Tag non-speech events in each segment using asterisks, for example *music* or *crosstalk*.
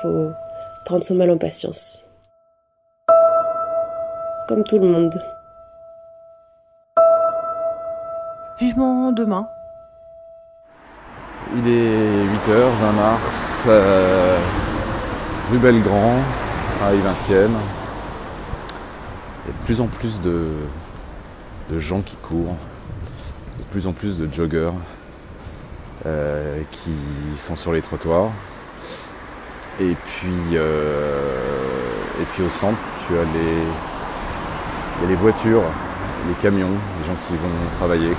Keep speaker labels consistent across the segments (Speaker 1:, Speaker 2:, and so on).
Speaker 1: Faut prendre son mal en patience. Comme tout le monde.
Speaker 2: Vivement demain.
Speaker 3: Il est 8h, 20 mars, euh, rue Belgrand, Paris 20e. Il y a de plus en plus de, de gens qui courent, de plus en plus de joggers euh, qui sont sur les trottoirs. Et puis, euh, et puis au centre, tu as les, les voitures, les camions, les gens qui vont travailler.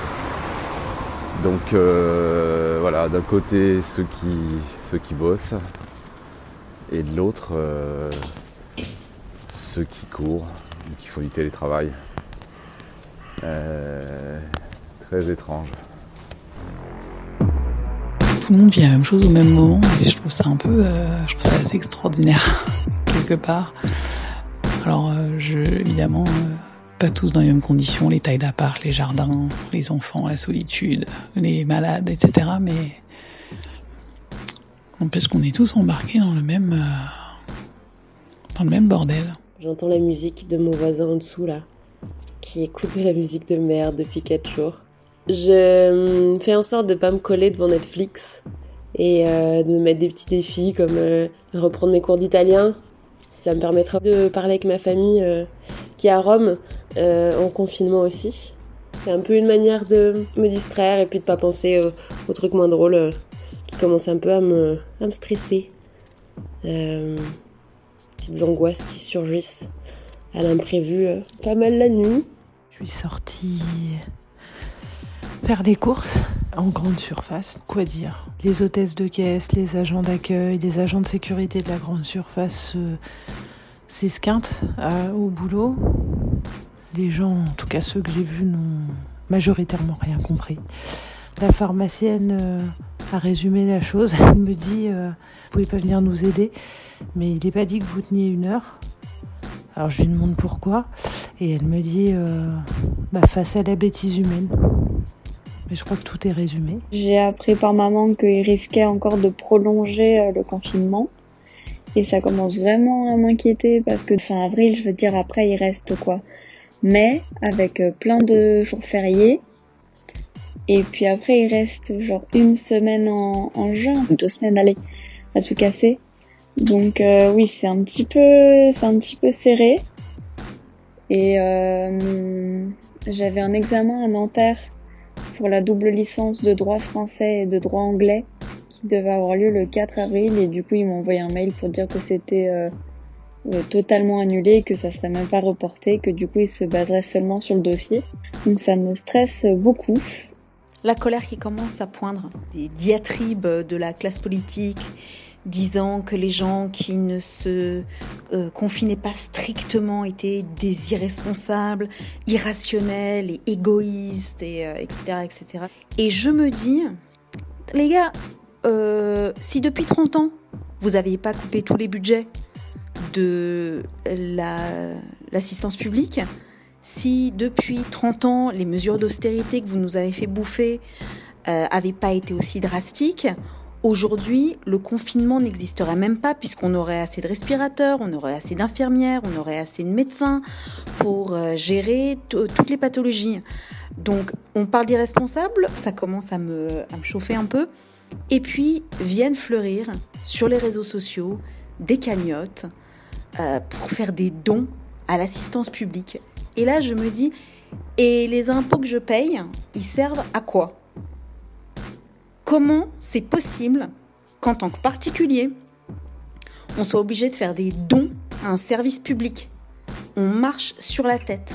Speaker 3: Donc euh, voilà, d'un côté ceux qui, ceux qui bossent et de l'autre euh, ceux qui courent, qui font du télétravail. Euh, très étrange.
Speaker 4: Tout le monde vit la même chose au même moment et je trouve ça un peu, je trouve ça assez extraordinaire *laughs* quelque part. Alors je, évidemment pas tous dans les mêmes conditions, les tailles d'appart, les jardins, les enfants, la solitude, les malades, etc. Mais n'empêche qu'on est tous embarqués dans le même, euh, dans le même bordel.
Speaker 1: J'entends la musique de mon voisin en dessous là, qui écoute de la musique de merde depuis 4 jours. Je fais en sorte de pas me coller devant Netflix et euh, de me mettre des petits défis comme euh, reprendre mes cours d'italien. Ça me permettra de parler avec ma famille qui est à Rome euh, en confinement aussi. C'est un peu une manière de me distraire et puis de pas penser euh, aux trucs moins drôles euh, qui commencent un peu à me, à me stresser. petites angoisses qui surgissent à l'imprévu pas mal la nuit.
Speaker 2: Je suis sortie faire des courses en grande surface. Quoi dire? Les hôtesses de caisse, les agents d'accueil, les agents de sécurité de la grande surface s'esquintent au boulot. Les gens, en tout cas ceux que j'ai vus, n'ont majoritairement rien compris. La pharmacienne euh, a résumé la chose. Elle me dit euh, Vous pouvez pas venir nous aider, mais il n'est pas dit que vous teniez une heure. Alors je lui demande pourquoi, et elle me dit euh, bah, Face à la bêtise humaine. Je crois que tout est résumé.
Speaker 5: J'ai appris par maman qu'il risquait encore de prolonger le confinement. Et ça commence vraiment à m'inquiéter parce que fin avril, je veux dire, après, il reste quoi? Mais avec euh, plein de jours fériés. Et puis après, il reste genre une semaine en, en juin, deux semaines, allez, à tout casser. Donc euh, oui, c'est un petit peu, c'est un petit peu serré. Et euh, j'avais un examen à Nanterre pour la double licence de droit français et de droit anglais qui devait avoir lieu le 4 avril. Et du coup, ils m'ont envoyé un mail pour dire que c'était euh, totalement annulé, que ça serait même pas reporté, que du coup il se baserait seulement sur le dossier. Donc ça me stresse beaucoup.
Speaker 6: La colère qui commence à poindre, des diatribes de la classe politique disant que les gens qui ne se euh, confinaient pas strictement étaient des irresponsables, irrationnels et égoïstes, et, etc., euh, etc. Et je me dis, les gars, si depuis 30 ans, vous n'aviez pas coupé tous les budgets de l'assistance publique, si depuis 30 ans, les mesures d'austérité que vous nous avez fait bouffer n'avaient euh, pas été aussi drastiques, aujourd'hui, le confinement n'existerait même pas puisqu'on aurait assez de respirateurs, on aurait assez d'infirmières, on aurait assez de médecins pour euh, gérer toutes les pathologies. Donc, on parle d'irresponsables, ça commence à me, à me chauffer un peu. Et puis, viennent fleurir sur les réseaux sociaux des cagnottes, euh, pour faire des dons à l'assistance publique. Et là, je me dis, et les impôts que je paye, ils servent à quoi? Comment c'est possible qu'en tant que particulier, on soit obligé de faire des dons à un service public? On marche sur la tête.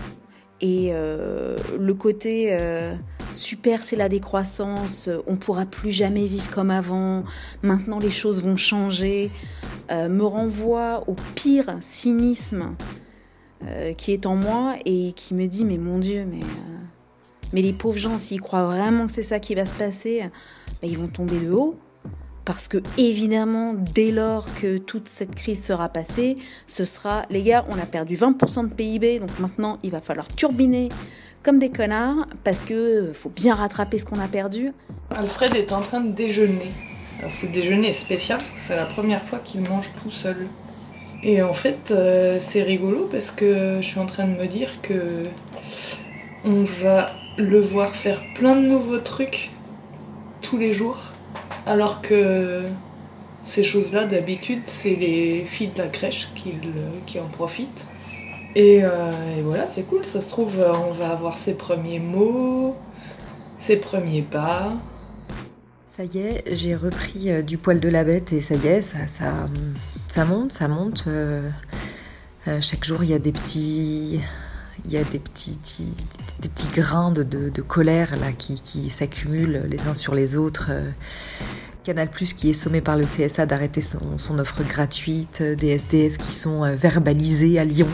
Speaker 6: Et euh, le côté euh, super, c'est la décroissance, on pourra plus jamais vivre comme avant, maintenant les choses vont changer. Euh, me renvoie au pire cynisme qui est en moi et qui me dit mais mon Dieu, mais, mais les pauvres gens, s'ils croient vraiment que c'est ça qui va se passer, bah, ils vont tomber de haut. Parce que évidemment, dès lors que toute cette crise sera passée, ce sera, les gars, on a perdu 20% de PIB, donc maintenant il va falloir turbiner comme des connards parce que faut bien rattraper ce qu'on a perdu.
Speaker 7: Alfred est en train de déjeuner Alors, ce déjeuner est spécial parce que c'est la première fois qu'il mange tout seul. Et en fait, euh, c'est rigolo parce que je suis en train de me dire que on va le voir faire plein de nouveaux trucs tous les jours, alors que ces choses-là, d'habitude, c'est les filles de la crèche qui, en profitent. Et, euh, et voilà, c'est cool, ça se trouve, euh, on va avoir ses premiers mots, ses premiers pas.
Speaker 8: Ça y est, j'ai repris euh, du poil de la bête et ça y est, ça, ça, monte, ça monte. chaque jour, il y a des petits, il y a des petits, des petits grains de, colère là qui, s'accumulent les uns sur les autres. euh. Canal Plus qui est sommé par le CSA d'arrêter son, offre gratuite, euh, des SDF qui sont euh, verbalisés à Lyon,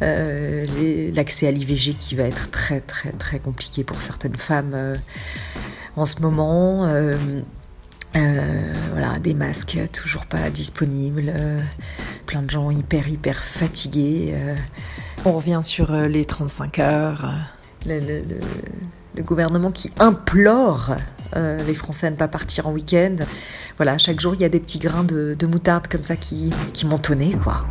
Speaker 8: les- l'accès à l'IVG qui va être très très très compliqué pour certaines femmes en ce moment. voilà, des masques toujours pas disponibles, plein de gens hyper hyper fatigués. On revient sur euh, les 35 heures. euh, Le, gouvernement qui implore euh, les Français à ne pas partir en week-end. Voilà, chaque jour il y a des petits grains de, de moutarde comme ça qui, qui m'ont tonné, quoi.